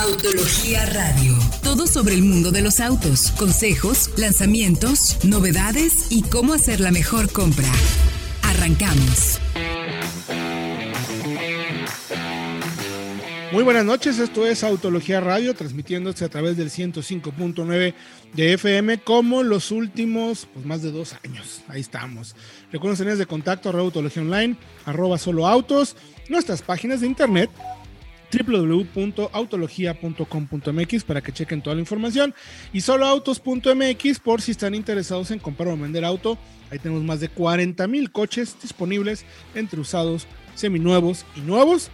Autología Radio. Todo sobre el mundo de los autos, consejos, lanzamientos, novedades y cómo hacer la mejor compra. Arrancamos. Muy buenas noches, esto es Autología Radio, transmitiéndose a través del 105.9 de FM como los últimos pues, más de dos años. Ahí estamos. Recuerden tener de contacto arroba Autología Online, arroba solo autos, nuestras páginas de internet www.autologia.com.mx para que chequen toda la información y soloautos.mx por si están interesados en comprar o vender auto. Ahí tenemos más de 40 mil coches disponibles entre usados, seminuevos y nuevos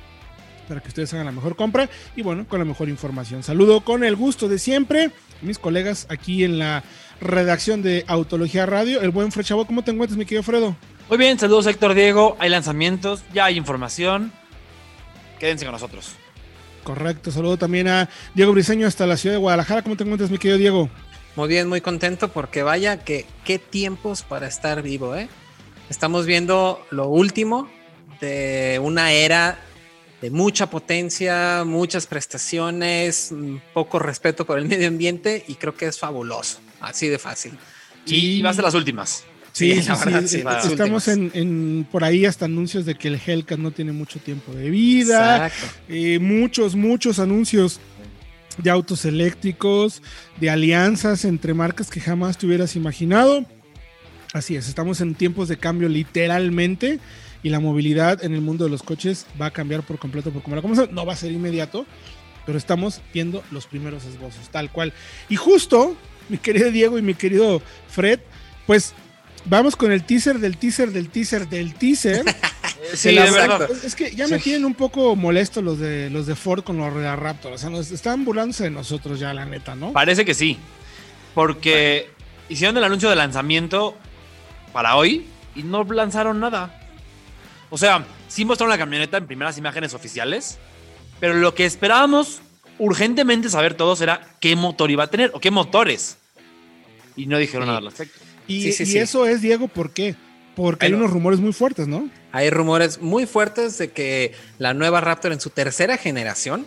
para que ustedes hagan la mejor compra y bueno, con la mejor información. Saludo con el gusto de siempre mis colegas aquí en la redacción de Autología Radio. El buen Fred Chavo, ¿cómo te encuentras, mi querido Fredo? Muy bien, saludos Héctor Diego. Hay lanzamientos, ya hay información. Quédense con nosotros. Correcto, saludo también a Diego Briseño hasta la ciudad de Guadalajara. ¿Cómo te encuentras, mi querido Diego? Muy bien, muy contento porque vaya que qué tiempos para estar vivo, ¿eh? Estamos viendo lo último de una era de mucha potencia, muchas prestaciones, poco respeto por el medio ambiente y creo que es fabuloso, así de fácil. Y vas a las últimas. Sí, sí, sí, estamos en, por ahí hasta anuncios de que el Hellcat no tiene mucho tiempo de vida. Eh, muchos, muchos anuncios de autos eléctricos, de alianzas entre marcas que jamás te hubieras imaginado. Así es, estamos en tiempos de cambio literalmente y la movilidad en el mundo de los coches va a cambiar por completo por como la conocemos. No va a ser inmediato, pero estamos viendo los primeros esbozos, tal cual. Y justo, mi querido Diego y mi querido Fred, pues vamos con el teaser del teaser del teaser del teaser. sí, de verdad. Es que ya me tienen un poco molesto los de los de Ford con los de Raptor. O sea, nos están burlándose de nosotros ya, la neta, ¿no? Parece que sí. Porque hicieron el anuncio de lanzamiento para hoy y no lanzaron nada. O sea, sí mostraron la camioneta en primeras imágenes oficiales, pero lo que esperábamos urgentemente saber todos era qué motor iba a tener o qué motores. Y no dijeron nada al respecto. Y, eso es, Diego, ¿por qué? Porque hay unos rumores muy fuertes, ¿no? Hay rumores muy fuertes de que la nueva Raptor en su tercera generación,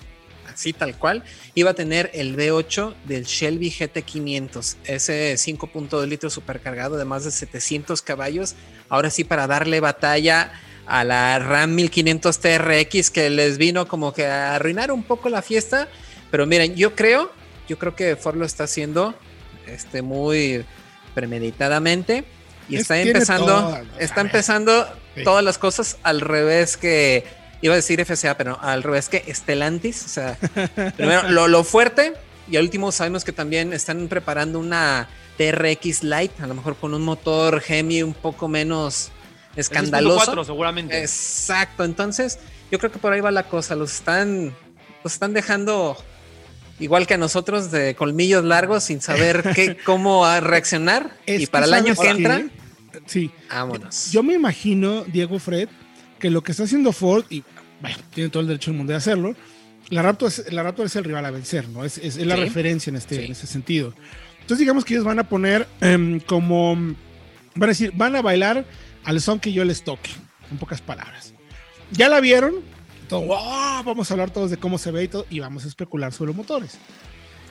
así tal cual, iba a tener el V8 del Shelby GT500, ese 5.2 litros supercargado de más de 700 caballos, ahora sí para darle batalla a la RAM 1500 TRX que les vino como que a arruinar un poco la fiesta. Pero miren, yo creo, yo creo que Ford lo está haciendo este, muy premeditadamente y está empezando, está empezando todas las cosas al revés que iba a decir FCA, pero al revés que Stellantis. O sea, primero lo, lo fuerte y al último sabemos que también están preparando una TRX Lite, a lo mejor con un motor Hemi un poco menos escandaloso. seguramente. Exacto, entonces yo creo que por ahí va la cosa, los están, los están dejando igual que a nosotros de colmillos largos sin saber qué, cómo reaccionar. y para el año que entra, sí, vámonos. Yo me imagino, Diego Fred, que lo que está haciendo Ford, y bueno, tiene todo el derecho del mundo de hacerlo, la Raptor es, la Raptor es el rival a vencer, ¿no? Es, es, la referencia en este, en ese sentido. Entonces digamos que ellos van a poner em, como, van a decir, van a bailar al son que yo les toque, en pocas palabras. Ya la vieron, todo, vamos a hablar todos de cómo se ve y todo, y vamos a especular sobre los motores.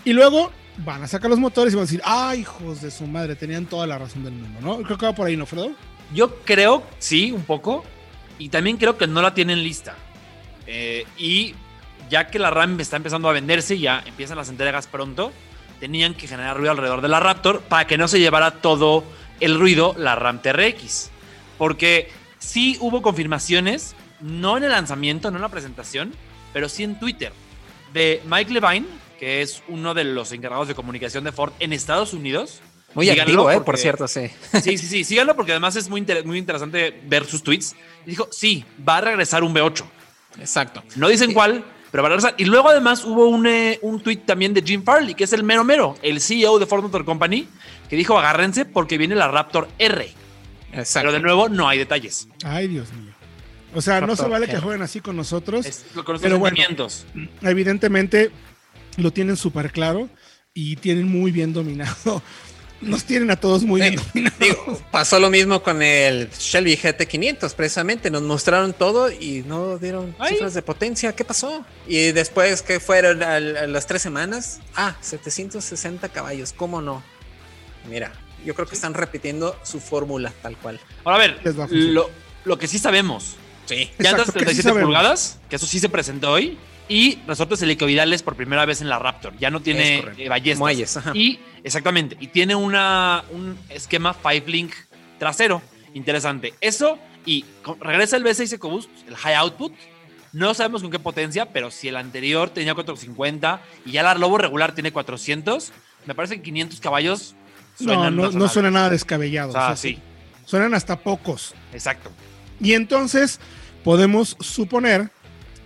Y luego van a sacar los motores y van a decir, ay, hijos de su madre, tenían toda la razón del mundo, ¿no? Creo que va por ahí, ¿no, Fredo? Yo creo, sí, un poco, y también creo que no la tienen lista. Eh, y ya que la RAM está empezando a venderse, ya empiezan las entregas pronto, tenían que generar ruido alrededor de la Raptor para que no se llevara todo el ruido la RAM TRX. Porque sí hubo confirmaciones, no en el lanzamiento, no en la presentación, pero sí en Twitter, de Mike Levine, que es uno de los encargados de comunicación de Ford en Estados Unidos. Muy activo, eh, por cierto, sí. Sí, sí, sí, síganlo porque además es muy, muy interesante ver sus tweets. Y dijo, sí, va a regresar un V8. Exacto. No dicen cuál, pero va a regresar. Y luego además hubo un, eh, un tweet también de Jim Farley, que es el mero mero, el CEO de Ford Motor Company, que dijo, agárrense porque viene la Raptor R. Pero de nuevo, no hay detalles. Ay, Dios mío. O sea, no se vale que jueguen así con nosotros. con los pero bueno, evidentemente lo tienen súper claro y tienen muy bien dominado nos tienen a todos muy bien. pasó lo mismo con el Shelby GT500, precisamente. Nos mostraron todo y no dieron cifras de potencia. ¿Qué pasó? Y después, que fueron a, las tres semanas? Ah, 760 caballos. ¿Cómo no? Mira, yo creo que están repitiendo su fórmula tal cual. Ahora, a ver, lo, lo, que sí sabemos. Sí. Llantas 37 pulgadas, que eso sí se presentó hoy. Y resortes helicoidales por primera vez en la Raptor. Ya no tiene eh, ballestas. Y exactamente. Y tiene una, un esquema Five Link trasero. Interesante. Eso y regresa el V6 EcoBoost, el High Output. No sabemos con qué potencia, pero si el anterior tenía 450 y ya el Lobo regular tiene 400, me parece que 500 caballos no, no, no, suena nada descabellado. Ah, sí. Suenan hasta pocos. Exacto. Y entonces podemos suponer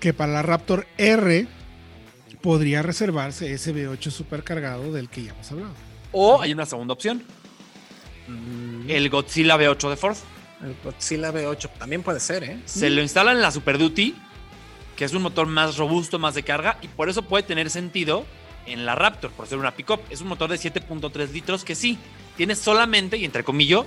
que para la Raptor R podría reservarse ese V8 supercargado del que ya hemos hablado. O hay una segunda opción. Mm. El Godzilla V8 de Ford. El Godzilla V8 también puede ser, ¿eh? Se lo instala en la Super Duty, que es un motor más robusto, más de carga, y por eso puede tener sentido en la Raptor, por ser una pickup. Es un motor de 7.3 litros que sí, tiene solamente, y entre comillas,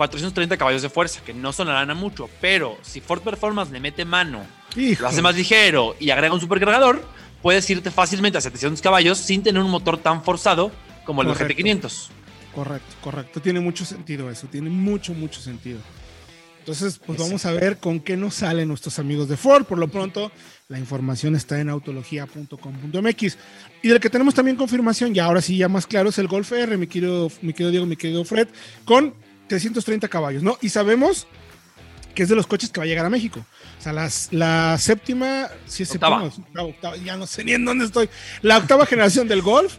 430 caballos de fuerza, que no sonarán a mucho, pero si Ford Performance le mete mano, lo hace más ligero y agrega un supercargador, puedes irte fácilmente a 700 caballos sin tener un motor tan forzado como el GT500. Correcto, correcto. Tiene mucho sentido eso, tiene mucho, mucho sentido. Entonces, pues vamos a ver con qué nos salen nuestros amigos de Ford. Por lo pronto, la información está en autología.com.mx. Y del que tenemos también confirmación, y ahora sí ya más claro, es el Golf R, mi querido, mi querido Diego, mi querido Fred, con 330 caballos, ¿no? Y sabemos que es de los coches que va a llegar a México. O sea, las, la séptima, si es octava. ya no sé ni en dónde estoy. La octava generación del Golf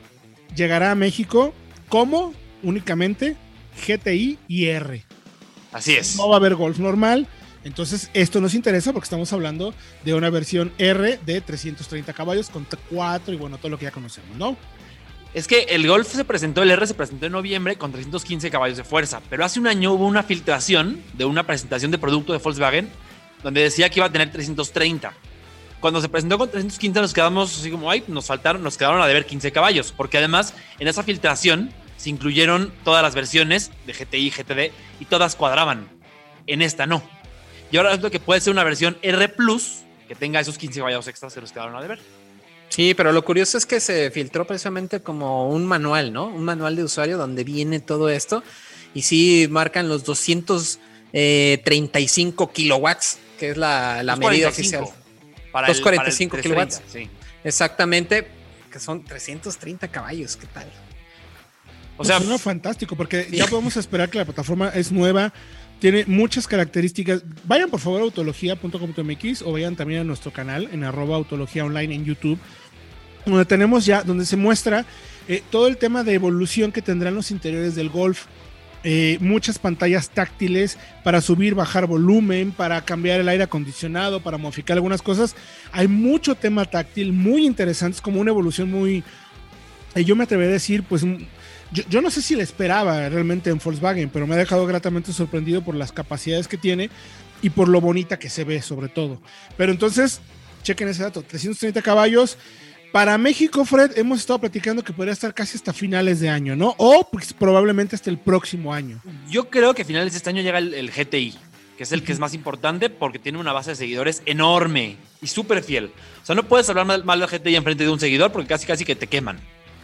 llegará a México como únicamente GTI y R. Así es. No va a haber Golf normal. Entonces, esto nos interesa porque estamos hablando de una versión R de 330 caballos con 4 y bueno, todo lo que ya conocemos, ¿no? Es que el Golf se presentó, el R se presentó en noviembre con 315 caballos de fuerza, pero hace un año hubo una filtración de una presentación de producto de Volkswagen donde decía que iba a tener 330. Cuando se presentó con 315 nos quedamos así como, ay, nos faltaron, nos quedaron a deber 15 caballos, porque además en esa filtración se incluyeron todas las versiones de GTI, GTD y todas cuadraban. En esta no. Y ahora resulta que puede ser una versión R Plus que tenga esos 15 caballos extras que nos quedaron a deber. Sí, pero lo curioso es que se filtró precisamente como un manual, ¿no? Un manual de usuario donde viene todo esto. Y sí marcan los 235 eh, kilowatts, que es la, medida oficial. Para 245 kilowatts. Sí. Exactamente, que son 330 caballos. ¿Qué tal? O sea, suena fantástico, porque ya podemos esperar que la plataforma es nueva, tiene muchas características. Vayan por favor a autología.com.mx o vayan también a nuestro canal en arroba autología online en YouTube donde tenemos ya, donde se muestra eh, todo el tema de evolución que tendrán los interiores del Golf. Eh, muchas pantallas táctiles para subir, bajar volumen, para cambiar el aire acondicionado, para modificar algunas cosas. Hay mucho tema táctil muy interesante, es como una evolución muy, eh, yo me atrevería a decir, pues yo, yo, no sé si le esperaba realmente en Volkswagen, pero me ha dejado gratamente sorprendido por las capacidades que tiene y por lo bonita que se ve sobre todo. Pero entonces, chequen ese dato, 330 caballos. Para México, Fred, hemos estado platicando que podría estar casi hasta finales de año, ¿no? O pues, probablemente hasta el próximo año. Yo creo que a finales de este año llega el, GTI, que es el que es más importante porque tiene una base de seguidores enorme y súper fiel. O sea, no puedes hablar mal, del GTI enfrente de un seguidor porque casi casi que te queman.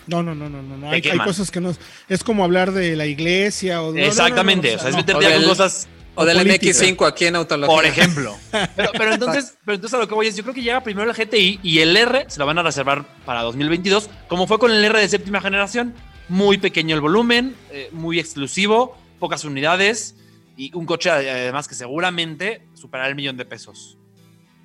No, no, no, no, no. Hay, hay, cosas que no. Es como hablar de la iglesia o de. Exactamente. o sea, es meterte en cosas o del MX5 aquí en Autología. Por ejemplo. Pero, entonces, pero entonces a lo que voy es, yo creo que llega primero el GTI y el R se lo van a reservar para 2022, como fue con el R de séptima generación. Muy pequeño el volumen, eh, muy exclusivo, pocas unidades y un coche además que seguramente superará el millón de pesos.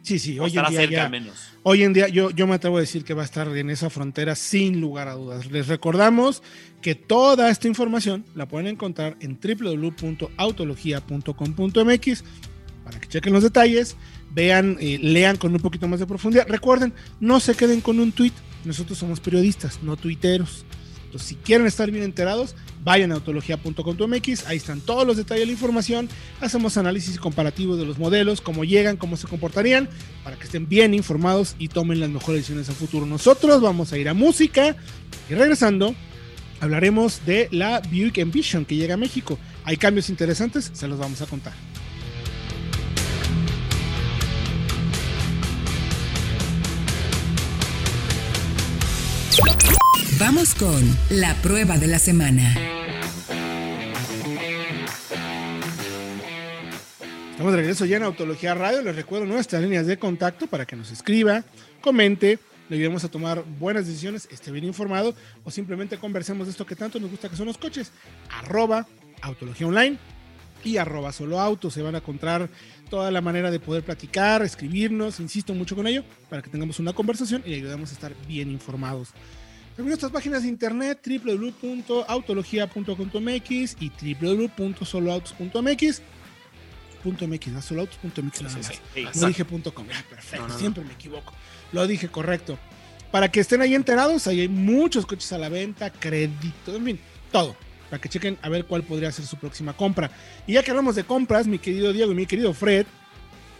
Sí, sí, hoy en día. menos. Hoy en día yo, yo me atrevo a decir que va a estar en esa frontera sin lugar a dudas. Les recordamos que toda esta información la pueden encontrar en www.autologia.com.mx para que chequen los detalles, vean, eh, lean con un poquito más de profundidad. Recuerden, no se queden con un tweet. Nosotros somos periodistas, no tuiteros. Entonces, si quieren estar bien enterados, vayan a autología.com.mx, ahí están todos los detalles de la información, hacemos análisis comparativos de los modelos, cómo llegan, cómo se comportarían, para que estén bien informados y tomen las mejores decisiones a futuro. Nosotros vamos a ir a música y regresando, hablaremos de la Buick Envision que llega a México. Hay cambios interesantes, se los vamos a contar. Vamos con la prueba de la semana. Estamos de regreso ya en Autología Radio. Les recuerdo nuestras líneas de contacto para que nos escriba, comente, le ayudemos a tomar buenas decisiones, esté bien informado o simplemente conversemos de esto que tanto nos gusta que son los coches. Arroba Autología Online y arroba solo auto. Se van a encontrar toda la manera de poder platicar, escribirnos, insisto mucho con ello, para que tengamos una conversación y ayudemos a estar bien informados. También nuestras páginas de internet www.autologia.com.mx y www.soloautos.mx .mx, no solo autos.mx no dije .com, ah, perfecto, siempre me equivoco. Lo dije correcto. Para que estén ahí enterados, ahí hay muchos coches a la venta, créditos, en fin, todo. Para que chequen a ver cuál podría ser su próxima compra. Y ya que hablamos de compras, mi querido Diego y mi querido Fred,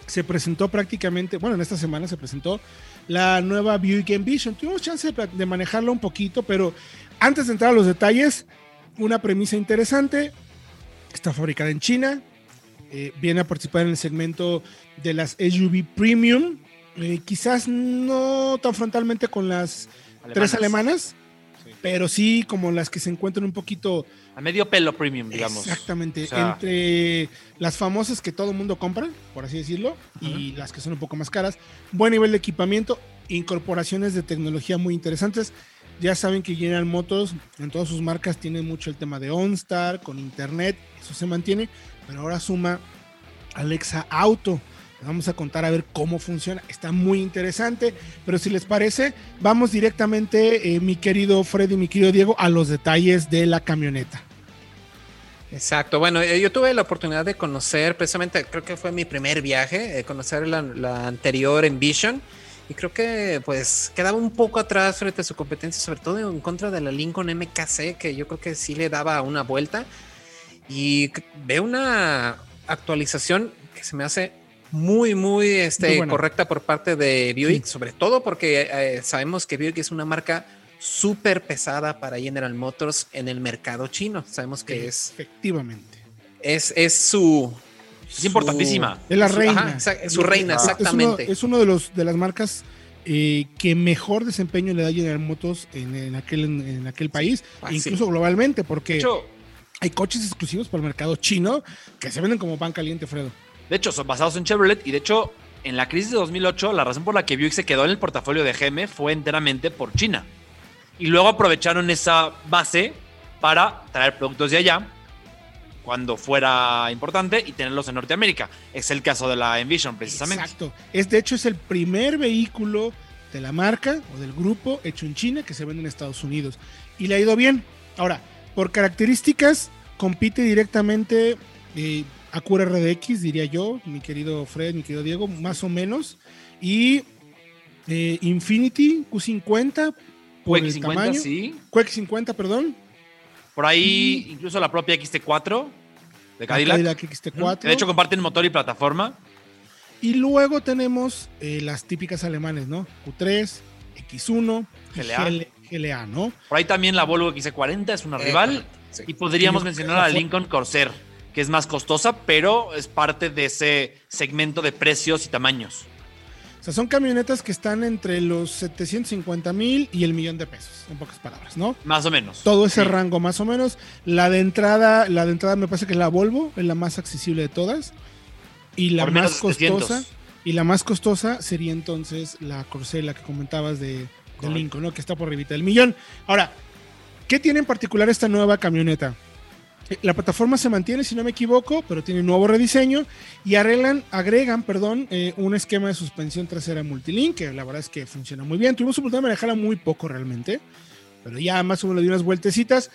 se presentó prácticamente, bueno, en esta semana se presentó la nueva Buick Envision. Tuvimos chance de, de manejarla un poquito, pero antes de entrar a los detalles, una premisa interesante. Está fabricada en China, eh, viene a participar en el segmento de las SUV Premium. Eh, quizás no tan frontalmente con las tres alemanas, pero sí como las que se encuentran un poquito... A medio pelo premium, digamos. Exactamente, entre las famosas que todo el mundo compra, por así decirlo, y las que son un poco más caras. Buen nivel de equipamiento, incorporaciones de tecnología muy interesantes. Ya saben que General Motors en todas sus marcas tiene mucho el tema de OnStar, con Internet, eso se mantiene pero ahora suma Alexa Auto. Vamos a contar a ver cómo funciona. Está muy interesante, pero si les parece, vamos directamente, eh, mi querido Freddy, mi querido Diego, a los detalles de la camioneta. Exacto, bueno, eh, yo tuve la oportunidad de conocer, precisamente creo que fue mi primer viaje, eh, conocer la, la, anterior Envision y creo que pues quedaba un poco atrás frente a su competencia, sobre todo en contra de la Lincoln MKC, que yo creo que sí le daba una vuelta y veo una actualización que se me hace muy, muy este, correcta por parte de Buick, sobre todo porque eh, sabemos que Buick es una marca súper pesada para General Motors en el mercado chino. Sabemos que es. Efectivamente. Es, es su. Es importantísima. Es la reina. su reina, exactamente. Es uno, de, los, de las marcas eh, que mejor desempeño le da General Motors en, aquel, en, aquel país, ah, incluso globalmente, porque hay coches exclusivos para el mercado chino que se venden como pan caliente, Fredo. De hecho, son basados en Chevrolet y de hecho, en la crisis de 2008, la razón por la que Buick se quedó en el portafolio de GM fue enteramente por China. Y luego aprovecharon esa base para traer productos de allá cuando fuera importante y tenerlos en Norteamérica. Es el caso de la Envision, precisamente. Exacto. Es, de hecho, es el primer vehículo de la marca o del grupo hecho en China que se vende en Estados Unidos. Y le ha ido bien. Ahora, por características, compite directamente eh, a Cura RDX, diría yo, mi querido Fred, mi querido Diego, más o menos. Y eh, Infinity Q50 por el 50, tamaño. Sí. QX50, perdón. Por ahí incluso la propia XT4 de Cadillac. Cadillac XT4. De hecho comparten motor y plataforma. Y luego tenemos eh, las típicas alemanes, ¿no? Q3, X1, GLA. GLA, ¿no? Por ahí también la Volvo XC40 es una rival. Y podríamos mencionar a la Lincoln Corsair, que es más costosa, pero es parte de ese segmento de precios y tamaños. O sea, son camionetas que están entre los 750 mil y el millón de pesos, en pocas palabras, ¿no? Más o menos. Todo ese rango, más o menos. La de entrada, la de entrada me parece que es la Volvo, es la más accesible de todas. Y la más costosa. Y la más costosa sería entonces la Corsair, la que comentabas de, de Lincoln, ¿no? Que está por arriba del millón. Ahora, ¿qué tiene en particular esta nueva camioneta? La plataforma se mantiene, si no me equivoco, pero tiene un nuevo rediseño y arreglan, agregan, perdón, eh, un esquema de suspensión trasera multilink, que la verdad es que funciona muy bien. Tuvimos oportunidad de manejarla muy poco realmente, pero ya más o menos le di unas vueltecitas.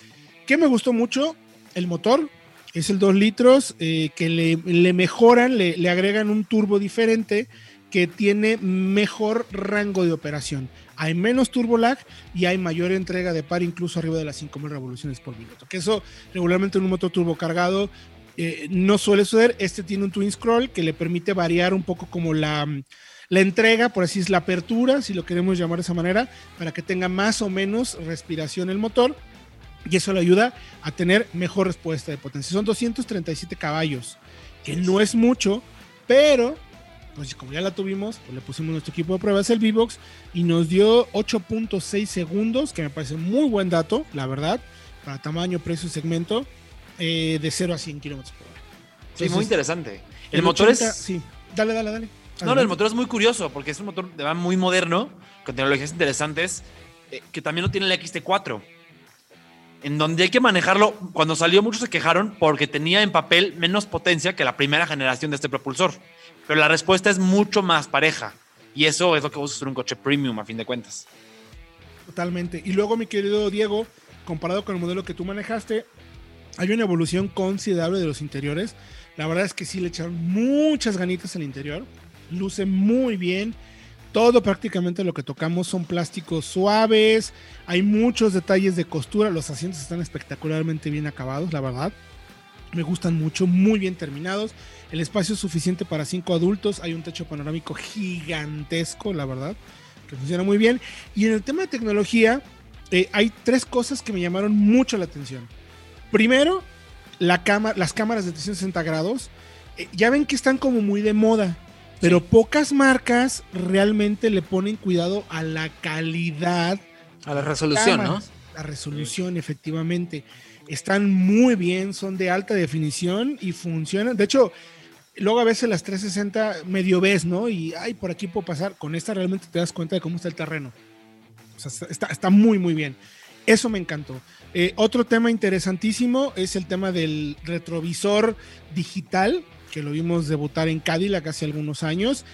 ¿Qué me gustó mucho? El motor, es el 2 litros, eh, que le, mejoran, le agregan un turbo diferente que tiene mejor rango de operación hay menos turbo lag y hay mayor entrega de par, incluso arriba de las 5000 revoluciones por minuto. Que eso regularmente en un motor turbo cargado eh, no suele suceder. Este tiene un twin scroll que le permite variar un poco como la, la entrega, por así es la apertura, si lo queremos llamar de esa manera, para que tenga más o menos respiración el motor. y eso le ayuda a tener mejor respuesta de potencia. Son 237 caballos, que no es mucho, pero pues como ya la tuvimos, pues le pusimos nuestro equipo de pruebas el V-Box y nos dio 8.6 segundos, que me parece muy buen dato, la verdad, para tamaño, precio, segmento, eh, de 0 a 100 kilómetros por hora. sí, muy interesante. El, motor es. Sí, dale, dale, dale. No, no, el motor es muy curioso porque es un motor de muy moderno, con tecnologías interesantes, eh, que también lo tiene el XT4 en donde hay que manejarlo. Cuando salió, muchos se quejaron porque tenía en papel menos potencia que la primera generación de este propulsor. Pero la respuesta es mucho más pareja. Y eso es lo que vos en un coche premium, a fin de cuentas. Totalmente. Y luego, mi querido Diego, comparado con el modelo que tú manejaste, hay una evolución considerable de los interiores. La verdad es que sí le echaron muchas ganitas al interior. Luce muy bien. Todo prácticamente lo que tocamos son plásticos suaves. Hay muchos detalles de costura. Los asientos están espectacularmente bien acabados, la verdad. Me gustan mucho, muy bien terminados. El espacio es suficiente para cinco adultos. Hay un techo panorámico gigantesco, la verdad, que funciona muy bien. Y en el tema de tecnología, eh, hay tres cosas que me llamaron mucho la atención. Primero, la las cámaras de 360 grados. Eh, ya ven que están como muy de moda. Pero pocas marcas realmente le ponen cuidado a la calidad. A la resolución, ¿no? La resolución, efectivamente. Están muy bien, son de alta definición y funcionan. De hecho, luego a veces las 360 medio ves, ¿no? Y, ay, por aquí puedo pasar. Con esta realmente te das cuenta de cómo está el terreno. O sea, está, está muy, muy bien. Eso me encantó. Eh, otro tema interesantísimo es el tema del retrovisor digital que lo vimos debutar en Cadillac hace algunos años.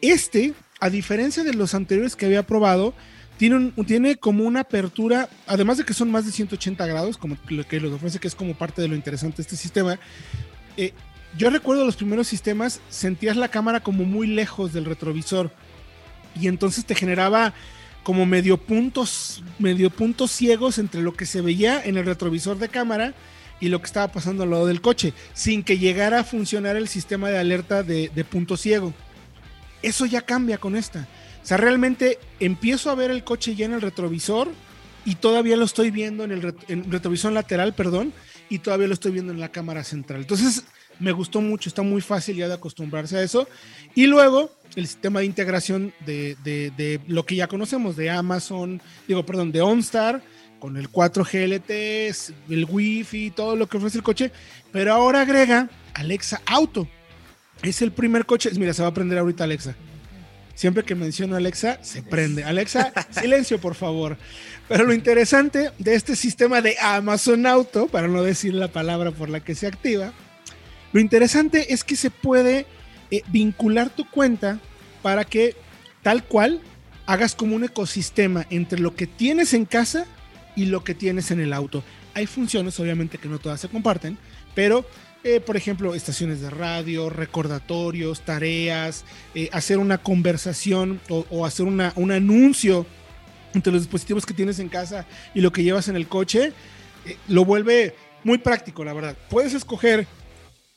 Este, a diferencia de los anteriores que había probado, tiene, tiene como una apertura, además de que son más de 180 grados, como lo que los ofrece, que es como parte de lo interesante de este sistema. Eh, yo recuerdo los primeros sistemas, sentías la cámara como muy lejos del retrovisor y entonces te generaba como medio puntos, medio puntos ciegos entre lo que se veía en el retrovisor de cámara y lo que estaba pasando al lado del coche, sin que llegara a funcionar el sistema de alerta de, punto ciego. Eso ya cambia con esta. O sea, realmente empiezo a ver el coche ya en el retrovisor y todavía lo estoy viendo en el, retrovisor lateral, perdón, y todavía lo estoy viendo en la cámara central. Entonces, me gustó mucho, está muy fácil ya de acostumbrarse a eso. Y luego, el sistema de integración de, de lo que ya conocemos, de Amazon, digo, perdón, de OnStar, con el 4G LTE, el Wi-Fi, todo lo que ofrece el coche, pero ahora agrega Alexa Auto. Es el primer coche, mira, se va a prender ahorita Alexa. Siempre que menciono Alexa, se prende. Alexa, silencio, por favor. Pero lo interesante de este sistema de Amazon Auto, para no decir la palabra por la que se activa, lo interesante es que se puede eh, vincular tu cuenta para que tal cual hagas como un ecosistema entre lo que tienes en casa y lo que tienes en el auto. Hay funciones, obviamente, que no todas se comparten, pero, eh, por ejemplo, estaciones de radio, recordatorios, tareas, eh, hacer una conversación o, hacer una, un anuncio entre los dispositivos que tienes en casa y lo que llevas en el coche, eh, lo vuelve muy práctico, la verdad. Puedes escoger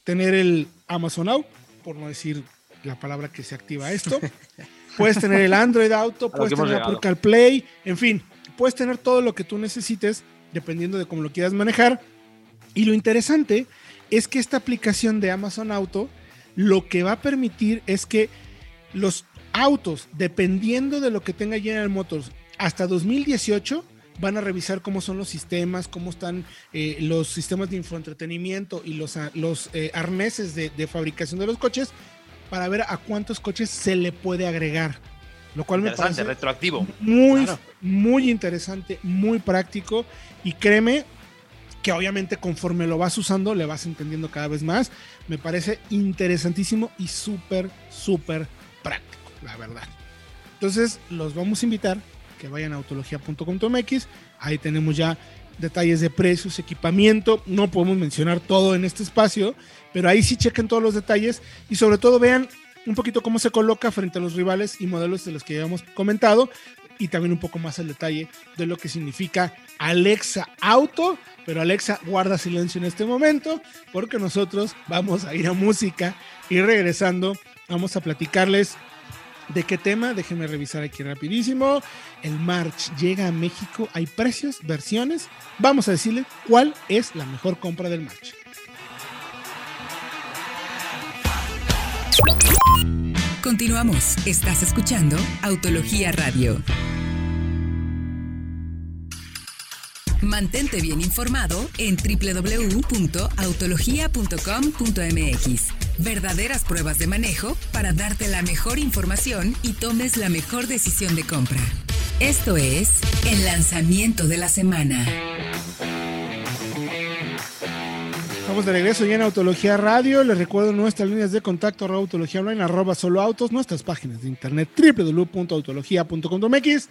tener el Amazon Auto, por no decir la palabra que se activa esto. Puedes tener el Android Auto, puedes tener el Apple CarPlay, en fin, puedes tener todo lo que tú necesites dependiendo de cómo lo quieras manejar. Y lo interesante es que esta aplicación de Amazon Auto lo que va a permitir es que los autos, dependiendo de lo que tenga General Motors, hasta 2018 van a revisar cómo son los sistemas, cómo están eh, los sistemas de infoentretenimiento y los, los eh, arneses de, de fabricación de los coches para ver a cuántos coches se le puede agregar. Lo cual me parece retroactivo. Muy, muy interesante, muy práctico. Y créeme que obviamente conforme lo vas usando, le vas entendiendo cada vez más. Me parece interesantísimo y súper, súper práctico, la verdad. Entonces, los vamos a invitar que vayan a autología.com.mx. Ahí tenemos ya detalles de precios, equipamiento. No podemos mencionar todo en este espacio, pero ahí sí chequen todos los detalles y sobre todo vean un poquito cómo se coloca frente a los rivales y modelos de los que ya hemos comentado y también un poco más el detalle de lo que significa Alexa Auto. Pero Alexa, guarda silencio en este momento porque nosotros vamos a ir a música y regresando vamos a platicarles ¿De qué tema? Déjenme revisar aquí rapidísimo. El March llega a México. Hay precios, versiones. Vamos a decirle cuál es la mejor compra del March. Continuamos. Estás escuchando Autología Radio. Mantente bien informado en www.autologia.com.mx. Verdaderas pruebas de manejo para darte la mejor información y tomes la mejor decisión de compra. Esto es el lanzamiento de la semana. Estamos de regreso ya en Autología Radio. Les recuerdo nuestras líneas de contacto arroba autología online arroba solo autos, nuestras páginas de internet www.autología.com.mx,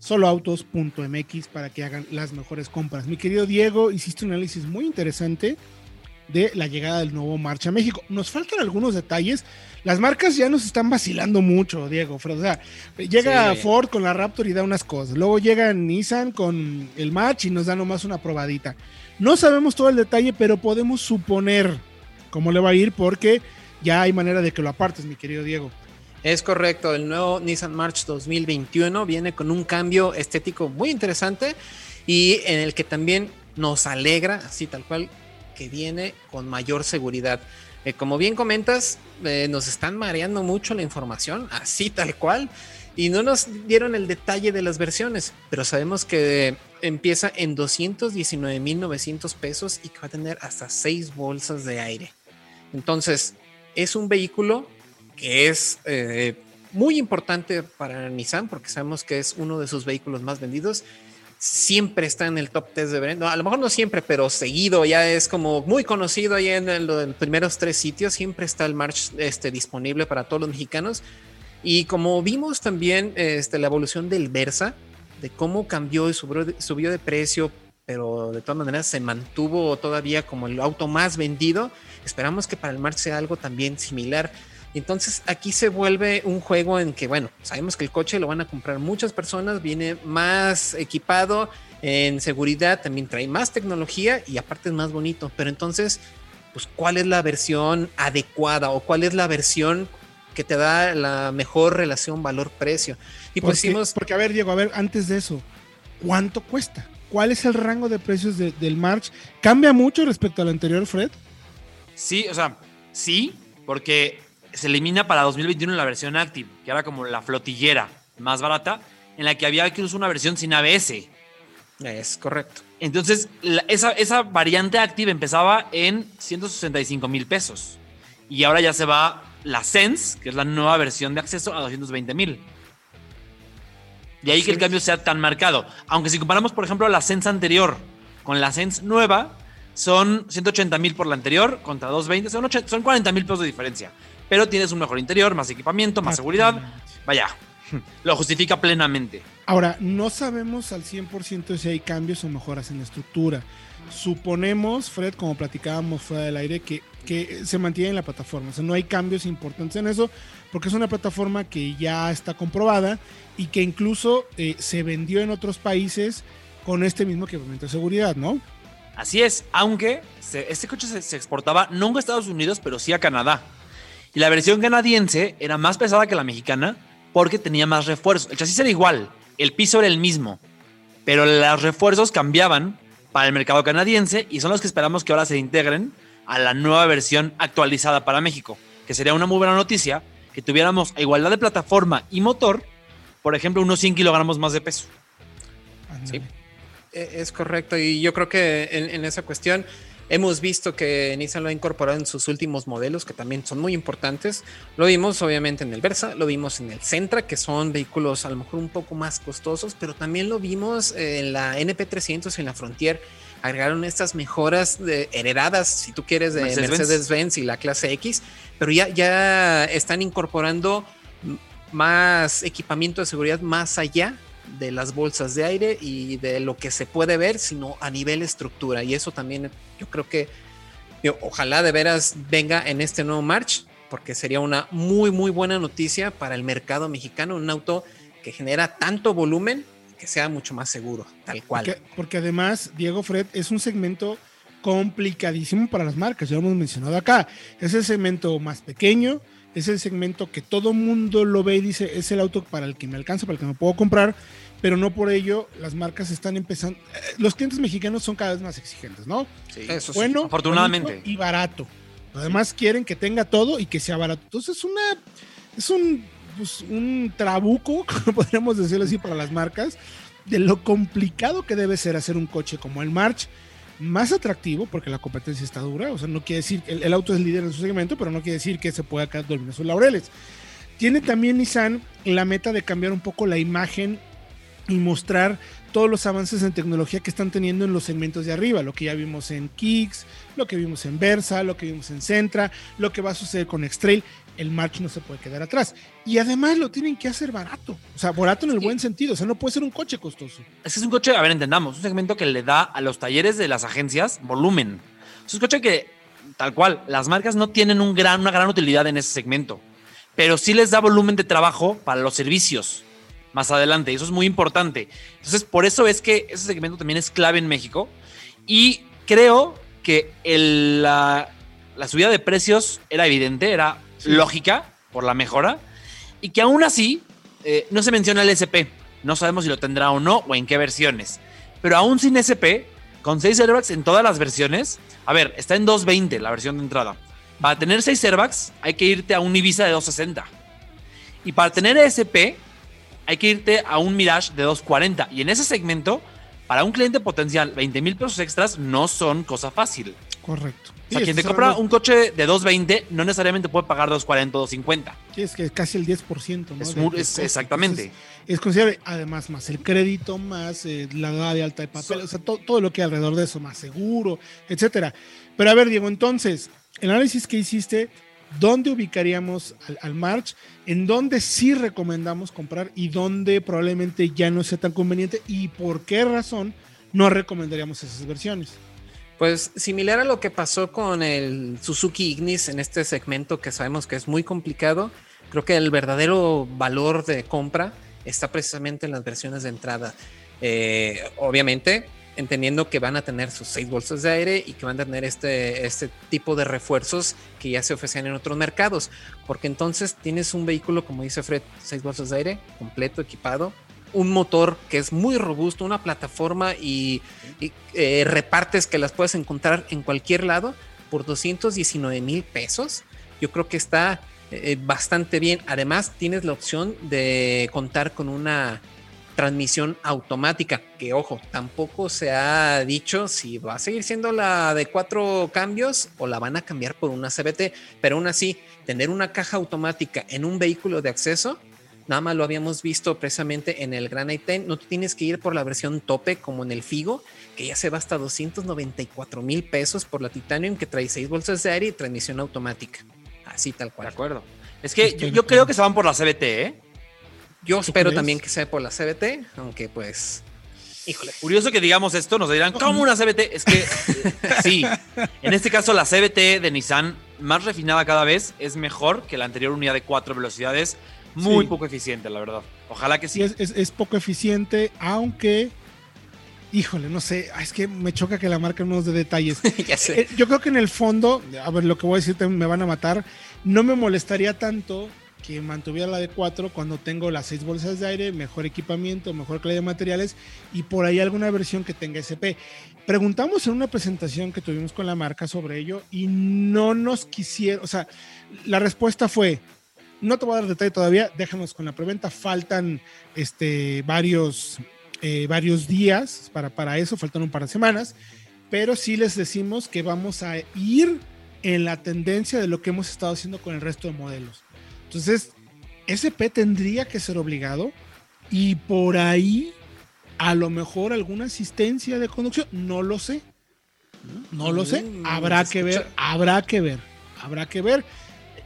soloautos.mx para que hagan las mejores compras. Mi querido Diego, hiciste un análisis muy interesante de la llegada del nuevo Marcha a México. Nos faltan algunos detalles. Las marcas ya nos están vacilando mucho, Diego. O sea, llega Ford con la Raptor y da unas cosas. Luego llega Nissan con el March y nos da nomás una probadita. No sabemos todo el detalle, pero podemos suponer cómo le va a ir porque ya hay manera de que lo apartes, mi querido Diego. Es correcto, el nuevo Nissan March 2021 viene con un cambio estético muy interesante y en el que también nos alegra, así tal cual, que viene con mayor seguridad. Eh, como bien comentas, eh, nos están mareando mucho la información, así tal cual, y no nos dieron el detalle de las versiones, pero sabemos que empieza en 219.900 pesos y que va a tener hasta 6 bolsas de aire. Entonces, es un vehículo que es eh, muy importante para Nissan porque sabemos que es uno de sus vehículos más vendidos. Siempre está en el top 10 de ventas. a lo mejor no siempre, pero seguido ya es como muy conocido ahí en, los primeros tres sitios. Siempre está el March este, disponible para todos los mexicanos. Y como vimos también este, la evolución del Versa, de cómo cambió y subió, de precio, pero de todas maneras se mantuvo todavía como el auto más vendido. Esperamos que para el March sea algo también similar. Entonces aquí se vuelve un juego en que, bueno, sabemos que el coche lo van a comprar muchas personas, viene más equipado en seguridad, también trae más tecnología y aparte es más bonito. Pero entonces, pues, ¿cuál es la versión adecuada o cuál es la versión que te da la mejor relación valor-precio. Y pues porque, porque, a ver, Diego, a ver, antes de eso, ¿cuánto cuesta? ¿Cuál es el rango de precios del March? ¿Cambia mucho respecto al anterior, Fred? Sí, o sea, sí, porque se elimina para 2021 la versión Active, que era como la flotillera más barata, en la que había incluso una versión sin ABS. Es correcto. Entonces, esa, esa variante Active empezaba en 165 mil pesos. Y ahora ya se va la Sense, que es la nueva versión de acceso, a 220 mil. De ahí que el cambio sea tan marcado. Aunque si comparamos, por ejemplo, la Sense anterior con la Sense nueva, son 180 mil por la anterior contra 220, son, son 40 mil pesos de diferencia. Pero tienes un mejor interior, más equipamiento, más seguridad. Vaya, lo justifica plenamente. Ahora, no sabemos al 100% si hay cambios o mejoras en la estructura. Suponemos, Fred, como platicábamos fuera del aire, que, que se mantiene en la plataforma. O sea, no hay cambios importantes en eso, porque es una plataforma que ya está comprobada y que incluso eh, se vendió en otros países con este mismo equipamiento de seguridad, ¿no? Así es, aunque este coche se, se, exportaba no a Estados Unidos, pero sí a Canadá. Y la versión canadiense era más pesada que la mexicana porque tenía más refuerzos. El chasis era igual, el piso era el mismo, pero los refuerzos cambiaban para el mercado canadiense y son los que esperamos que ahora se integren a la nueva versión actualizada para México, que sería una muy buena noticia que tuviéramos a igualdad de plataforma y motor, por ejemplo, unos 100 kilogramos más de peso. Sí, e, es correcto y yo creo que en, esa cuestión hemos visto que Nissan lo ha incorporado en sus últimos modelos, que también son muy importantes. Lo vimos obviamente en el Versa, lo vimos en el Sentra, que son vehículos a lo mejor un poco más costosos, pero también lo vimos en la NP300 y en la Frontier. Agregaron estas mejoras de, heredadas, si tú quieres, de Mercedes-Benz y la clase X, pero ya, ya están incorporando más equipamiento de seguridad más allá de las bolsas de aire y de lo que se puede ver, sino a nivel estructura. Y eso también yo creo que ojalá de veras venga en este nuevo March, porque sería una muy, muy buena noticia para el mercado mexicano, un auto que genera tanto volumen que sea mucho más seguro, tal cual. Porque, además, Diego Fred es un segmento complicadísimo para las marcas, ya lo hemos mencionado acá. Es el segmento más pequeño, es el segmento que todo mundo lo ve y dice, es el auto para el que me alcanza, para el que me puedo comprar, pero no por ello las marcas están empezando. Eh, los clientes mexicanos son cada vez más exigentes, ¿no? Sí, eso bueno, afortunadamente. Y barato. Además quieren que tenga todo y que sea barato. Entonces es una es un pues, un trabuco, podríamos decirlo así para las marcas, de lo complicado que debe ser hacer un coche como el March más atractivo, porque la competencia está dura, o sea, no quiere decir, el, el auto es líder en su segmento, pero no quiere decir que se pueda dormido en sus laureles. Tiene también Nissan la meta de cambiar un poco la imagen y mostrar todos los avances en tecnología que están teniendo en los segmentos de arriba, lo que ya vimos en Kicks, lo que vimos en Versa, lo que vimos en Centra, lo que va a suceder con X-Trail, el March no se puede quedar atrás. Y además lo tienen que hacer barato, o sea, barato en el buen sentido, o sea, no puede ser un coche costoso. Es que es un coche, a ver, entendamos, un segmento que le da a los talleres de las agencias volumen. Es un coche que, tal cual, las marcas no tienen un gran, una gran utilidad en ese segmento, pero sí les da volumen de trabajo para los servicios más adelante. Y eso es muy importante. Entonces, por eso es que ese segmento también es clave en México. Y creo que la, subida de precios era evidente, era lógica por la mejora. Y que aún así eh, no se menciona el SP. No sabemos si lo tendrá o no o en qué versiones. Pero aún sin SP, con 6 airbags en todas las versiones, a ver, está en 220 la versión de entrada. Para tener 6 airbags hay que irte a un Ibiza de 260. Y para tener SP hay que irte a un Mirage de 240. Y en ese segmento, para un cliente potencial, 20 mil pesos extras no son cosa fácil. Correcto. O sea, quien te compra un coche de 220 no necesariamente puede pagar 240 o 250. Sí, es que es casi el 10%. ¿no? Es, exactamente. es considerable, además, más el crédito, más eh, la edad de alta de papel, o sea, todo lo que hay alrededor de eso, más seguro, etcétera. Pero a ver, Diego, entonces, el análisis que hiciste ¿dónde ubicaríamos al, March? ¿En dónde sí recomendamos comprar y dónde probablemente ya no sea tan conveniente? ¿Y por qué razón no recomendaríamos esas versiones? Pues similar a lo que pasó con el Suzuki Ignis en este segmento que sabemos que es muy complicado, creo que el verdadero valor de compra está precisamente en las versiones de entrada. Eh, obviamente, entendiendo que van a tener sus seis bolsas de aire y que van a tener este, este tipo de refuerzos que ya se ofrecen en otros mercados. Porque entonces tienes un vehículo, como dice Fred, seis bolsas de aire, completo, equipado, un motor que es muy robusto, una plataforma y, eh, repartes que las puedes encontrar en cualquier lado por 219 mil pesos. Yo creo que está eh, bastante bien. Además, tienes la opción de contar con una transmisión automática, que ojo, tampoco se ha dicho si va a seguir siendo la de cuatro cambios o la van a cambiar por una CBT, pero aún así, tener una caja automática en un vehículo de acceso, nada más lo habíamos visto precisamente en el Granite 10, no tienes que ir por la versión tope como en el Figo, que ya se va hasta 294 mil pesos por la Titanium que trae seis bolsas de aire y transmisión automática. Así tal cual. De acuerdo. Es que yo, yo creo que se van por la CBT, ¿eh? Yo espero también que sea por la CBT, aunque pues. Híjole. Curioso que digamos esto, nos dirán, ¿cómo una CBT? Es que sí, en este caso la CBT de Nissan, más refinada cada vez, es mejor que la anterior unidad de cuatro velocidades. Muy poco eficiente, la verdad. Ojalá que sí. Es, poco eficiente, aunque híjole, no sé, es que me choca que la marca no nos dé detalles. Eh, yo creo que en el fondo, a ver, lo que voy a decir me van a matar, no me molestaría tanto que mantuviera la de 4 cuando tengo las 6 bolsas de aire, mejor equipamiento, mejor calidad de materiales y por ahí alguna versión que tenga SP. Preguntamos en una presentación que tuvimos con la marca sobre ello y no nos quisieron, o sea, la respuesta fue, no te voy a dar detalle todavía, déjanos con la preventa, faltan este, varios, eh, varios días para, para eso, faltan un par de semanas, pero sí les decimos que vamos a ir en la tendencia de lo que hemos estado haciendo con el resto de modelos. Entonces, SP tendría que ser obligado y por ahí a lo mejor alguna asistencia de conducción, no lo sé. No lo sé, mm, habrá que ver, habrá que ver, habrá que ver.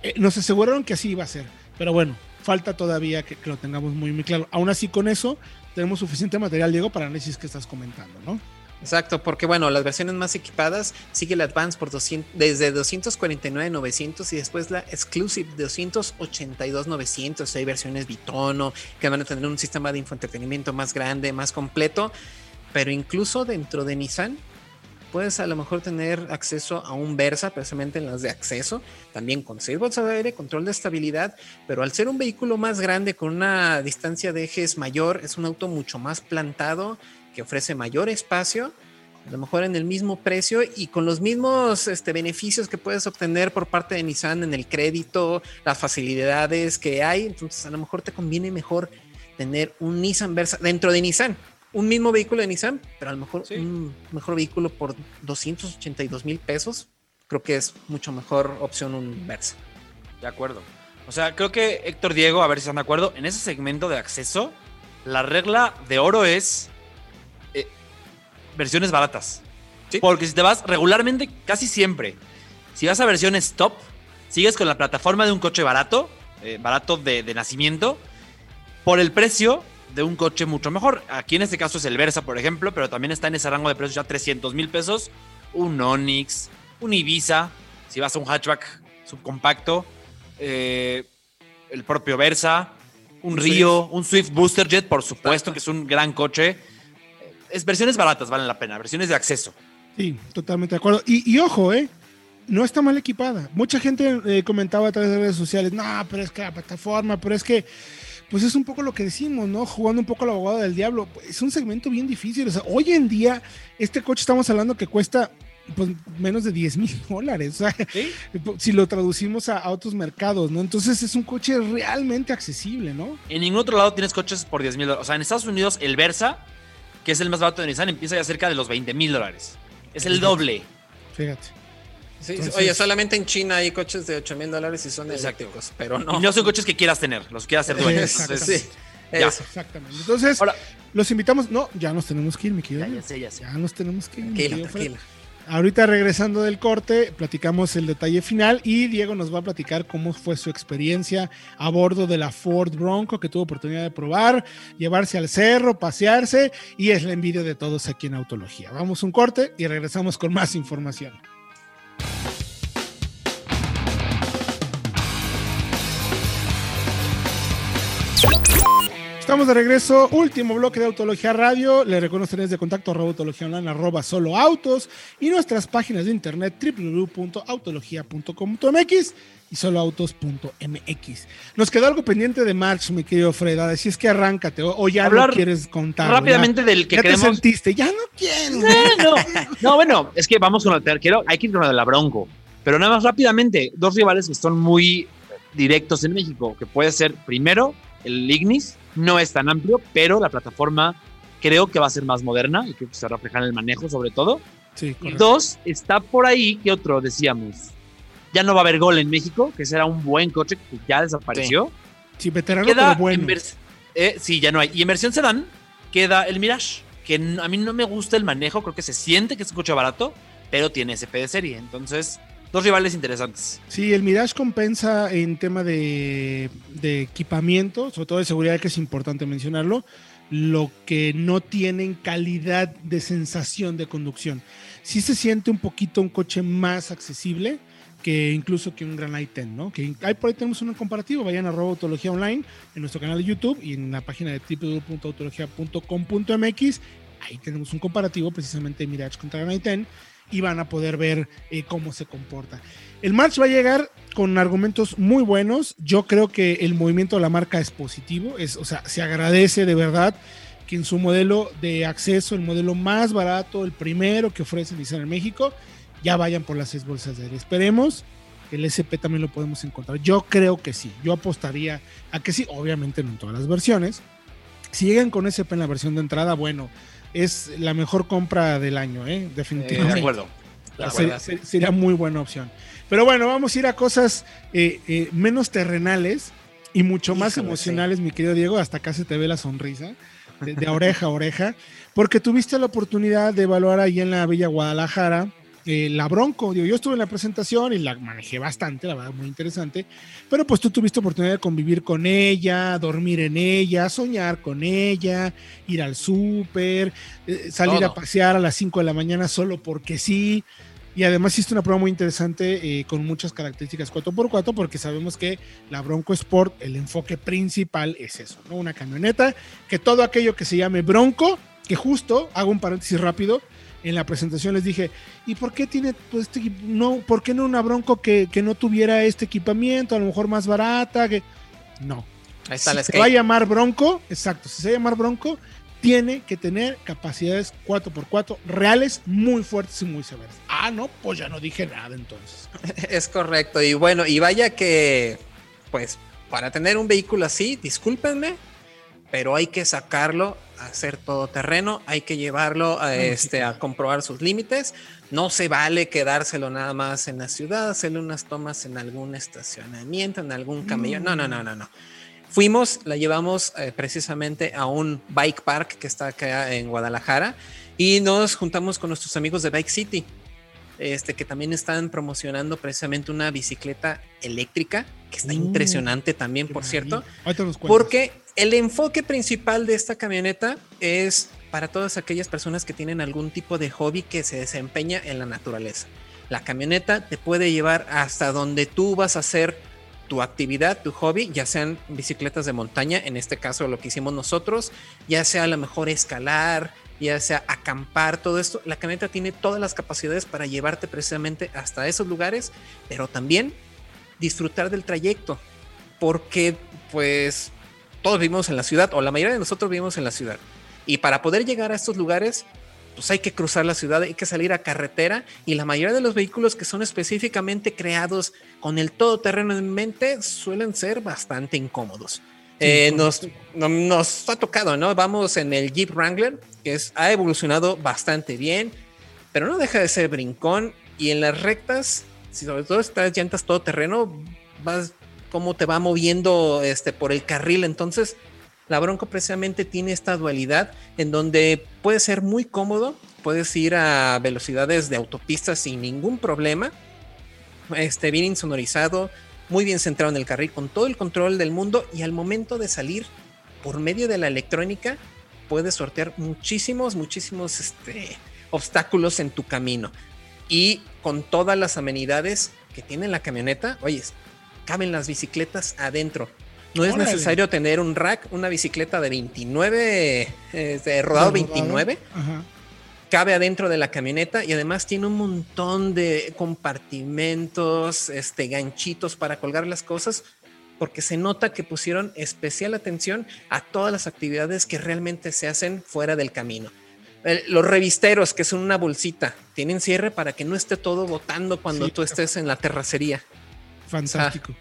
Eh, nos aseguraron que así iba a ser, pero bueno, falta todavía que, lo tengamos muy, muy claro. Aún así, con eso, tenemos suficiente material, Diego, para análisis que estás comentando, ¿no? Exacto, porque bueno, las versiones más equipadas sigue la Advance por 200, desde 249.900 y después la Exclusive de 282.900. Hay versiones Bitono que van a tener un sistema de infoentretenimiento más grande, más completo. Pero incluso dentro de Nissan, puedes a lo mejor tener acceso a un Versa, precisamente en las de acceso, también con 6 bolsas de aire, control de estabilidad, pero al ser un vehículo más grande con una distancia de ejes mayor, es un auto mucho más plantado que ofrece mayor espacio a lo mejor en el mismo precio y con los mismos este, beneficios que puedes obtener por parte de Nissan en el crédito, las facilidades que hay. Entonces, a lo mejor te conviene mejor tener un Nissan Versa dentro de Nissan un mismo vehículo de Nissan, pero a lo mejor un mejor vehículo por 282 mil pesos, creo que es mucho mejor opción un Versa. De acuerdo. O sea, creo que Héctor Diego, a ver si están de acuerdo, en ese segmento de acceso, la regla de oro es eh, versiones baratas. Porque si te vas regularmente, casi siempre, si vas a versiones top, sigues con la plataforma de un coche barato, eh, barato de, de nacimiento, por el precio de un coche mucho mejor. Aquí en este caso es el Versa, por ejemplo, pero también está en ese rango de precios ya 300 mil pesos. Un Onix, un Ibiza, si vas a un hatchback subcompacto, eh, el propio Versa, un, Río, un Swift Booster Jet, por supuesto, que es un gran coche. Es versiones baratas, valen la pena, versiones de acceso. Sí, totalmente de acuerdo. Y, ojo, ¿eh? No está mal equipada. Mucha gente eh, comentaba a través de redes sociales, no, pero es que la plataforma, pero es que pues es un poco lo que decimos, ¿no? Jugando un poco la abogado del diablo. Es un segmento bien difícil. O sea, hoy en día, este coche estamos hablando que cuesta pues, menos de 10 mil dólares. O sea, si lo traducimos a, otros mercados, ¿no? Entonces es un coche realmente accesible, ¿no? En ningún otro lado tienes coches por 10 mil dólares. O sea, en Estados Unidos, el Versa, que es el más barato de Nissan, empieza ya cerca de los 20 mil dólares. Es el doble. Fíjate oye, solamente en China hay coches de 8 mil dólares y son eléctricos, pero no. no son coches que quieras tener, los quieras hacer dueños. Exactamente. Sí, Exactamente. Entonces, los invitamos. No, ya nos tenemos que ir, mi querido. Ya, ya sé, ya sé. Ya nos tenemos que ir. Tranquila, tranquila. Ahorita regresando del corte, platicamos el detalle final y Diego nos va a platicar cómo fue su experiencia a bordo de la Ford Bronco que tuvo oportunidad de probar, llevarse al cerro, pasearse y es la envidia de todos aquí en Autología. Vamos un corte y regresamos con más información. Estamos de regreso, último bloque de Autología Radio. Le recuerdo de contacto arroba autología online arroba solo autos y nuestras páginas de internet www.autologia.com.mx y soloautos.mx. Nos quedó algo pendiente de March, mi querido Fred. Si es que arráncate o, ya no quieres contar. Rápidamente del que ya te sentiste, ya no quiero. No, no, bueno, es que vamos con el quiero, hay que ir con la Bronco. Pero nada más rápidamente, dos rivales que son muy directos en México, que puede ser primero el Ignis, no es tan amplio, pero la plataforma creo que va a ser más moderna y que se refleja en el manejo sobre todo. Sí, y dos, está por ahí, ¿qué otro decíamos? Ya no va a haber gol en México, que será un buen coche que ya desapareció. Sí, veterano queda bueno. Eh, sí, ya no hay. Y en versión sedán queda el Mirage, que a mí no me gusta el manejo, creo que se siente que es un coche barato, pero tiene SP de serie. Entonces, dos rivales interesantes. Sí, el Mirage compensa en tema de, equipamiento, sobre todo de seguridad, que es importante mencionarlo, lo que no tienen calidad de sensación de conducción. Sí se siente un poquito un coche más accesible que incluso que un Gran i10, ¿no? Que ahí por ahí tenemos un comparativo, vayan a Autología Online en nuestro canal de YouTube y en la página de www.autologia.com.mx, ahí tenemos un comparativo precisamente de Mirage contra Gran i10 y van a poder ver eh, cómo se comporta. El March va a llegar con argumentos muy buenos. Yo creo que el movimiento de la marca es positivo. Es, o sea, se agradece de verdad que en su modelo de acceso, el modelo más barato, el primero que ofrece Nissan en México, ya vayan por las seis bolsas de aire. Esperemos el SP también lo podemos encontrar. Yo creo que sí. Yo apostaría a que sí. Obviamente no en todas las versiones. Si llegan con SP en la versión de entrada, bueno, es la mejor compra del año, ¿eh? definitivamente. de acuerdo. Sería, muy buena opción. Pero bueno, vamos a ir a cosas eh, eh, menos terrenales y mucho más emocionales, mi querido Diego. Hasta acá se te ve la sonrisa, de, oreja a oreja, porque tuviste la oportunidad de evaluar ahí en la Villa Guadalajara eh, la Bronco. Digo, yo estuve en la presentación y la manejé bastante, la verdad, muy interesante. Pero pues tú tuviste oportunidad de convivir con ella, dormir en ella, soñar con ella, ir al súper, eh, salir a pasear a las 5 de la mañana solo porque sí. Y además hiciste una prueba muy interesante eh, con muchas características 4x4 porque sabemos que la Bronco Sport, el enfoque principal es eso, ¿no? Una camioneta que todo aquello que se llame Bronco, que justo, hago un paréntesis rápido, en la presentación les dije, ¿y por qué tiene pues, este no, por qué no una Bronco que, no tuviera este equipamiento, a lo mejor más barata? Que... No. Ahí está si se va a llamar Bronco, exacto, si se va a llamar Bronco, tiene que tener capacidades 4x4 reales muy fuertes y muy severas. Ah, no, pues ya no dije nada entonces. Es correcto. Y bueno, y vaya que, pues, para tener un vehículo así, discúlpenme, pero hay que sacarlo a hacer todo terreno, hay que llevarlo a, este, a comprobar sus límites. No se vale quedárselo nada más en la ciudad, hacerle unas tomas en algún estacionamiento, en algún camión. No, no, no, no, no. Fuimos, la llevamos eh, precisamente a un bike park que está acá en Guadalajara y nos juntamos con nuestros amigos de Bike City, este, que también están promocionando precisamente una bicicleta eléctrica, que está mm, impresionante también, por cierto, porque el enfoque principal de esta camioneta es para todas aquellas personas que tienen algún tipo de hobby que se desempeña en la naturaleza. La camioneta te puede llevar hasta donde tú vas a hacer tu actividad, tu hobby, ya sean bicicletas de montaña, en este caso lo que hicimos nosotros, ya sea a lo mejor escalar, ya sea acampar, todo esto, la camioneta tiene todas las capacidades para llevarte precisamente hasta esos lugares, pero también disfrutar del trayecto, porque pues todos vivimos en la ciudad, o la mayoría de nosotros vivimos en la ciudad, y para poder llegar a estos lugares, pues hay que cruzar la ciudad, hay que salir a carretera y la mayoría de los vehículos que son específicamente creados con el todoterreno en mente suelen ser bastante incómodos. Eh, nos, nos, ha tocado, ¿no? Vamos en el Jeep Wrangler, que es, ha evolucionado bastante bien, pero no deja de ser brincón y en las rectas, si sobre todo estas llantas todoterreno, vas cómo te va moviendo este, por el carril, entonces la Bronco precisamente tiene esta dualidad en donde puede ser muy cómodo, puedes ir a velocidades de autopista sin ningún problema, este, bien insonorizado, muy bien centrado en el carril, con todo el control del mundo y al momento de salir por medio de la electrónica puedes sortear muchísimos, muchísimos este, obstáculos en tu camino. Y con todas las amenidades que tiene la camioneta, oye, caben las bicicletas adentro. No es necesario tener un rack, una bicicleta de 29, de rodado 29. Cabe adentro de la camioneta y además tiene un montón de compartimentos, este, ganchitos para colgar las cosas, porque se nota que pusieron especial atención a todas las actividades que realmente se hacen fuera del camino. Los revisteros, que son una bolsita, tienen cierre para que no esté todo botando cuando tú estés en la terracería. Fantástico.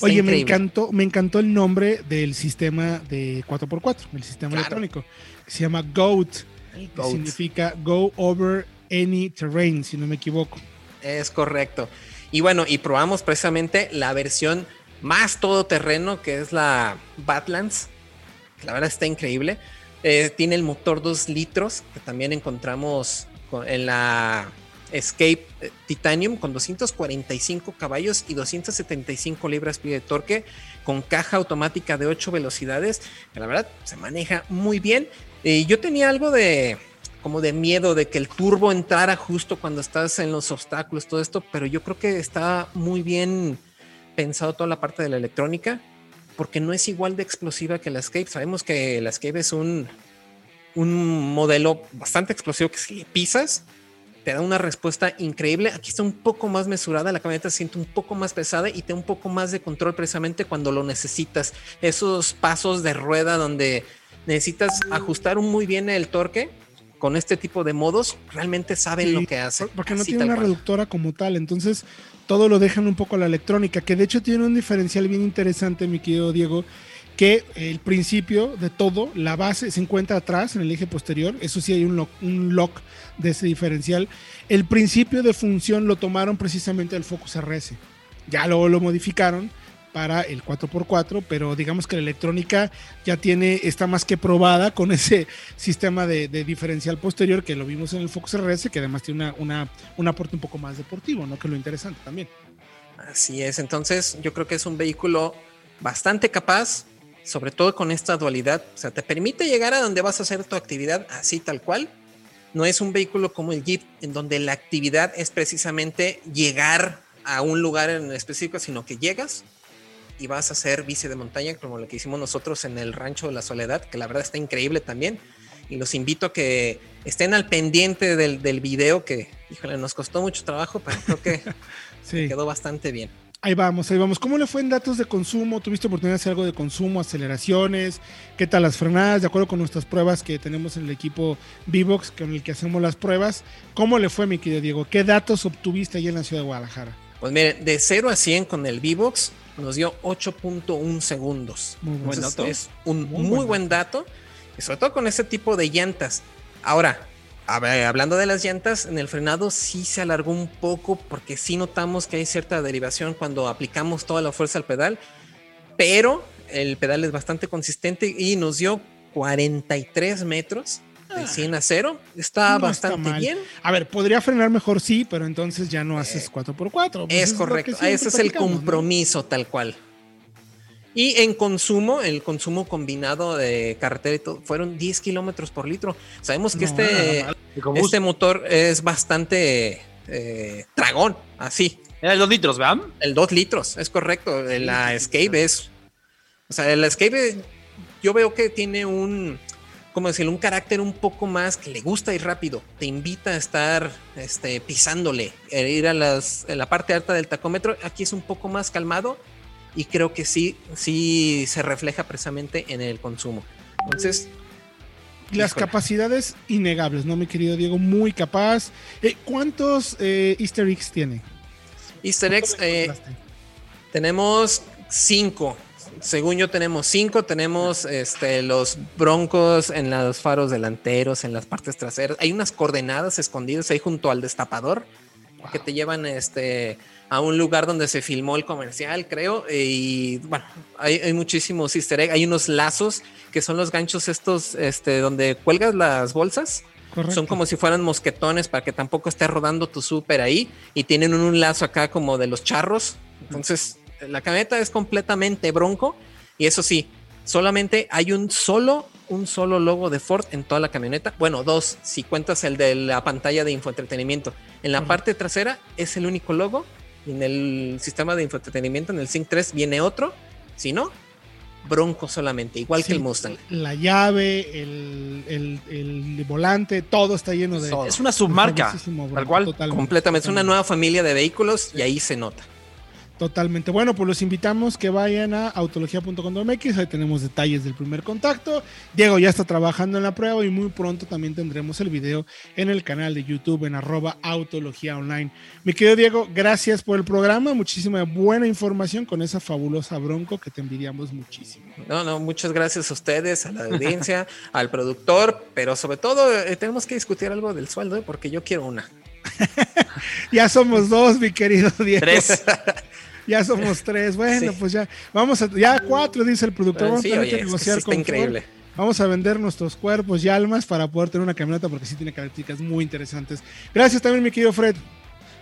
Oye, me encantó, me encantó el nombre del sistema de 4x4, el sistema electrónico, que se llama GOAT, que significa Go Over Any Terrain, si no me equivoco. Es correcto. Y bueno, y probamos precisamente la versión más todoterreno, que es la Badlands. La verdad está increíble. Eh, tiene el motor 2 litros, que también encontramos en la Escape eh, Titanium con 245 caballos y 275 libras pie de torque, con caja automática de 8 velocidades. la verdad se maneja muy bien. Y yo tenía algo de como de miedo de que el turbo entrara justo cuando estás en los obstáculos, todo esto, pero yo creo que está muy bien pensado toda la parte de la electrónica, porque no es igual de explosiva que la Escape. Sabemos que la Escape es un, un modelo bastante explosivo que pisas, te da una respuesta increíble. Aquí está un poco más mesurada, la camioneta se siente un poco más pesada y te da un poco más de control precisamente cuando lo necesitas. Esos pasos de rueda donde necesitas ajustar muy bien el torque con este tipo de modos, realmente saben lo que hacen. Porque no tiene una reductora como tal, entonces todo lo dejan un poco a la electrónica, que de hecho tiene un diferencial bien interesante, mi querido Diego, que el principio de todo, la base se encuentra atrás en el eje posterior, eso sí hay un lock, un lock de ese diferencial. El principio de función lo tomaron precisamente del Focus RS. Ya luego lo modificaron para el 4x4, pero digamos que la electrónica ya tiene, está más que probada con ese sistema de, diferencial posterior que lo vimos en el Focus RS, que además tiene una, una, un aporte un poco más deportivo, ¿no? Que es lo interesante también. Así es, entonces yo creo que es un vehículo bastante capaz, sobre todo con esta dualidad, o sea, te permite llegar a donde vas a hacer tu actividad así tal cual. No es un vehículo como el Jeep, en donde la actividad es precisamente llegar a un lugar en específico, sino que llegas y vas a hacer bici de montaña, como lo que hicimos nosotros en el Rancho de la Soledad, que la verdad está increíble también. Y los invito a que estén al pendiente del, del video que, híjole, nos costó mucho trabajo, pero creo que quedó bastante bien. Ahí vamos, ahí vamos. ¿Cómo le fue en datos de consumo? ¿Tuviste oportunidad de hacer algo de consumo, aceleraciones? ¿Qué tal las frenadas? De acuerdo con nuestras pruebas que tenemos en el equipo Vivox, con el que hacemos las pruebas. ¿Cómo le fue, mi querido Diego? ¿Qué datos obtuviste ahí en la ciudad de Guadalajara? Pues mire, de 0 a 100 con el Vivox nos dio 8.1 segundos. Muy buen dato. Es un muy, buen dato. Y sobre todo con ese tipo de llantas. Ahora, hablando de las llantas, en el frenado sí se alargó un poco porque sí notamos que hay cierta derivación cuando aplicamos toda la fuerza al pedal, pero el pedal es bastante consistente y nos dio 43 metros de 100 ah. a 0. Está bastante bien. A ver, podría frenar mejor, sí, pero entonces ya no haces 4x4. Pues es correcto. Ese es el compromiso tal cual. Y en consumo, el consumo combinado de carretera y todo, fueron 10 kilómetros por litro. Sabemos que este, este motor es bastante eh, dragón, así. Era el 2 litros, ¿verdad? El 2 litros, es correcto. La Escape es. O sea, la Escape, yo veo que tiene un. ¿Cómo decirlo? Un carácter un poco más que le gusta ir rápido. Te invita a estar este, pisándole, ir a, las, a la parte alta del tacómetro. Aquí es un poco más calmado y creo que sí, sí se refleja precisamente en el consumo. Entonces... Las capacidades innegables, ¿no, mi querido Diego? Muy capaz. Eh, ¿Cuántos eh, easter eggs tiene? Easter eggs, eh, tenemos cinco. Según yo tenemos cinco, tenemos este, los broncos en los faros delanteros, en las partes traseras. Hay unas coordenadas escondidas ahí junto al destapador que te llevan este, a un lugar donde se filmó el comercial, creo. Y bueno, hay, muchísimos easter eggs. Hay unos lazos que son los ganchos estos este, donde cuelgas las bolsas. Son como si fueran mosquetones para que tampoco esté rodando tu súper ahí. Y tienen un lazo acá como de los charros. Entonces, la camioneta es completamente bronco. Y eso sí, solamente hay un solo, un solo logo de Ford en toda la camioneta. Bueno, dos, si cuentas el de la pantalla de infoentretenimiento. En la parte trasera es el único logo en el sistema de infoentretenimiento, en el Sync 3, viene otro. Si no, Bronco solamente, igual que el Mustang. La llave, el, volante, todo está lleno de. Es una submarca, tal cual. completamente. Es una nueva familia de vehículos y ahí se nota. Totalmente. Bueno, pues los invitamos que vayan a autología.com.mx. Ahí tenemos detalles del primer contacto. Diego ya está trabajando en la prueba y muy pronto también tendremos el video en el canal de YouTube en arroba autología online. Mi querido Diego, gracias por el programa. Muchísima buena información con esa fabulosa bronco que te envidiamos muchísimo. No, no, muchas gracias a ustedes, a la audiencia, al productor, pero sobre todo eh, tenemos que discutir algo del sueldo, ¿eh? porque yo quiero una. ya somos dos, mi querido Diego. Tres. ya somos tres. Bueno, pues ya, vamos a, ya cuatro, dice el productor. Vamos a tener que negociar con increíble. Vamos a vender nuestros cuerpos y almas para poder tener una camioneta porque sí tiene características muy interesantes. Gracias también, mi querido Fred.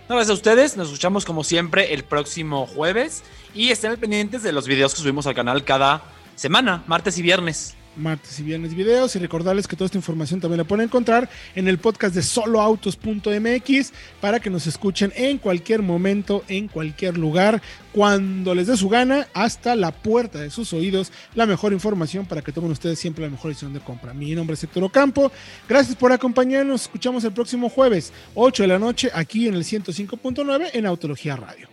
No, gracias a ustedes. Nos escuchamos como siempre el próximo jueves y estén pendientes de los videos que subimos al canal cada semana, martes y viernes martes y viernes videos y recordarles que toda esta información también la pueden encontrar en el podcast de soloautos.mx para que nos escuchen en cualquier momento, en cualquier lugar, cuando les dé su gana, hasta la puerta de sus oídos, la mejor información para que tomen ustedes siempre la mejor decisión de compra. Mi nombre es Héctor Ocampo, gracias por acompañarnos, escuchamos el próximo jueves, 8 de la noche, aquí en el 105.9 en Autología Radio.